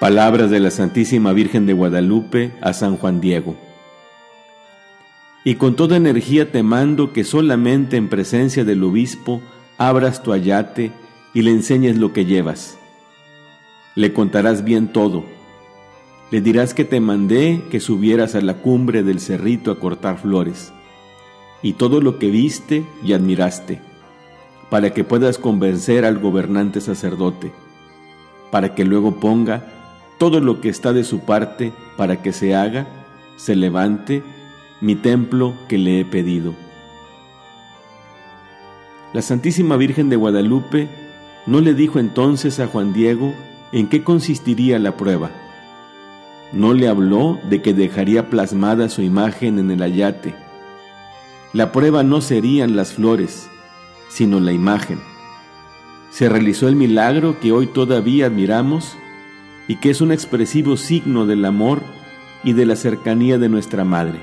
Palabras de la Santísima Virgen de Guadalupe a San Juan Diego. Y con toda energía te mando que solamente en presencia del obispo abras tu ayate y le enseñes lo que llevas. Le contarás bien todo. Le dirás que te mandé que subieras a la cumbre del cerrito a cortar flores, y todo lo que viste y admiraste, para que puedas convencer al gobernante sacerdote, para que luego ponga todo lo que está de su parte para que se haga, se levante, mi templo que le he pedido. La Santísima Virgen de Guadalupe no le dijo entonces a Juan Diego en qué consistiría la prueba. No le habló de que dejaría plasmada su imagen en el ayate. La prueba no serían las flores, sino la imagen. Se realizó el milagro que hoy todavía admiramos y que es un expresivo signo del amor y de la cercanía de nuestra Madre.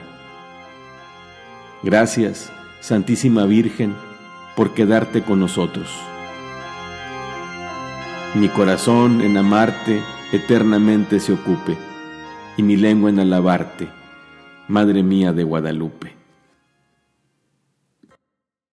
Gracias, Santísima Virgen, por quedarte con nosotros. Mi corazón en amarte eternamente se ocupe, y mi lengua en alabarte, Madre mía de Guadalupe.